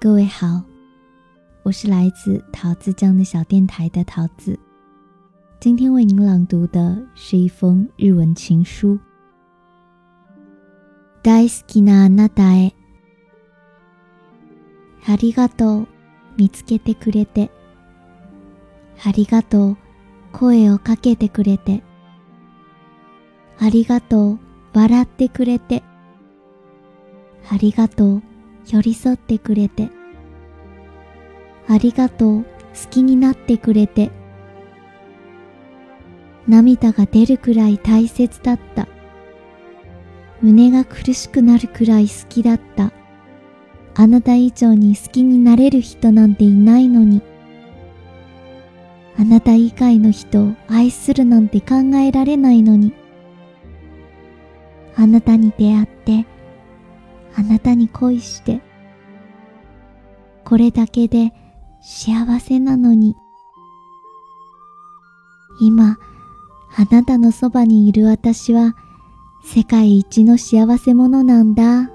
各位好，我是来自桃子酱的小电台的桃子。今天为您朗读的是一封日文情书。大好きなあなたへ、ありがとう見つけてくれて、ありがとう声をかけてくれて、ありがとう笑ってくれて、ありがとう 寄り添ってくれて、ありがとう好きになってくれて、涙が出るくらい大切だった。胸が苦しくなるくらい好きだった。あなた以上に好きになれる人なんていないのに。あなた以外の人を愛するなんて考えられないのに。あなたに出会って、あなたに恋して、これだけで幸せなのに。今、あなたのそばにいる私は世界一の幸せ者なんだ。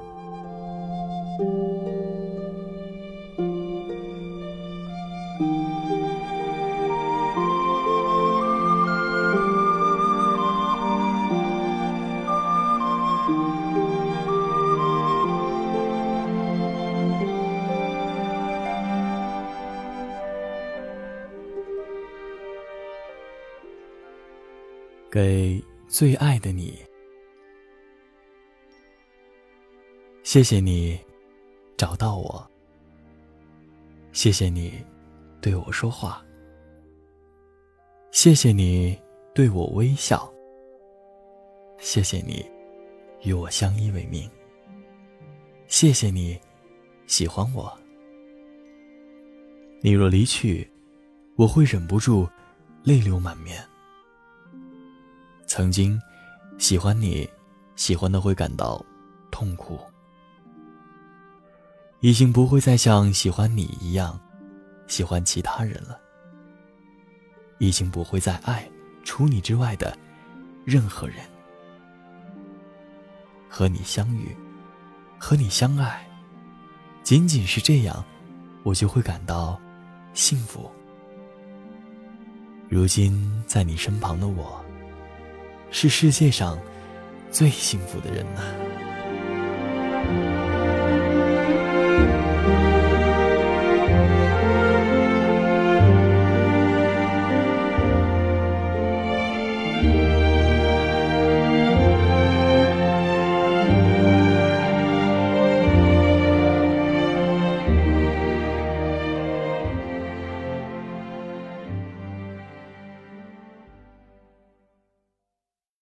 给最爱的你，谢谢你找到我，谢谢你对我说话，谢谢你对我微笑，谢谢你与我相依为命，谢谢你喜欢我。你若离去，我会忍不住泪流满面。曾经喜欢你，喜欢的会感到痛苦，已经不会再像喜欢你一样喜欢其他人了，已经不会再爱除你之外的任何人。和你相遇，和你相爱，仅仅是这样，我就会感到幸福。如今在你身旁的我。是世界上最幸福的人了。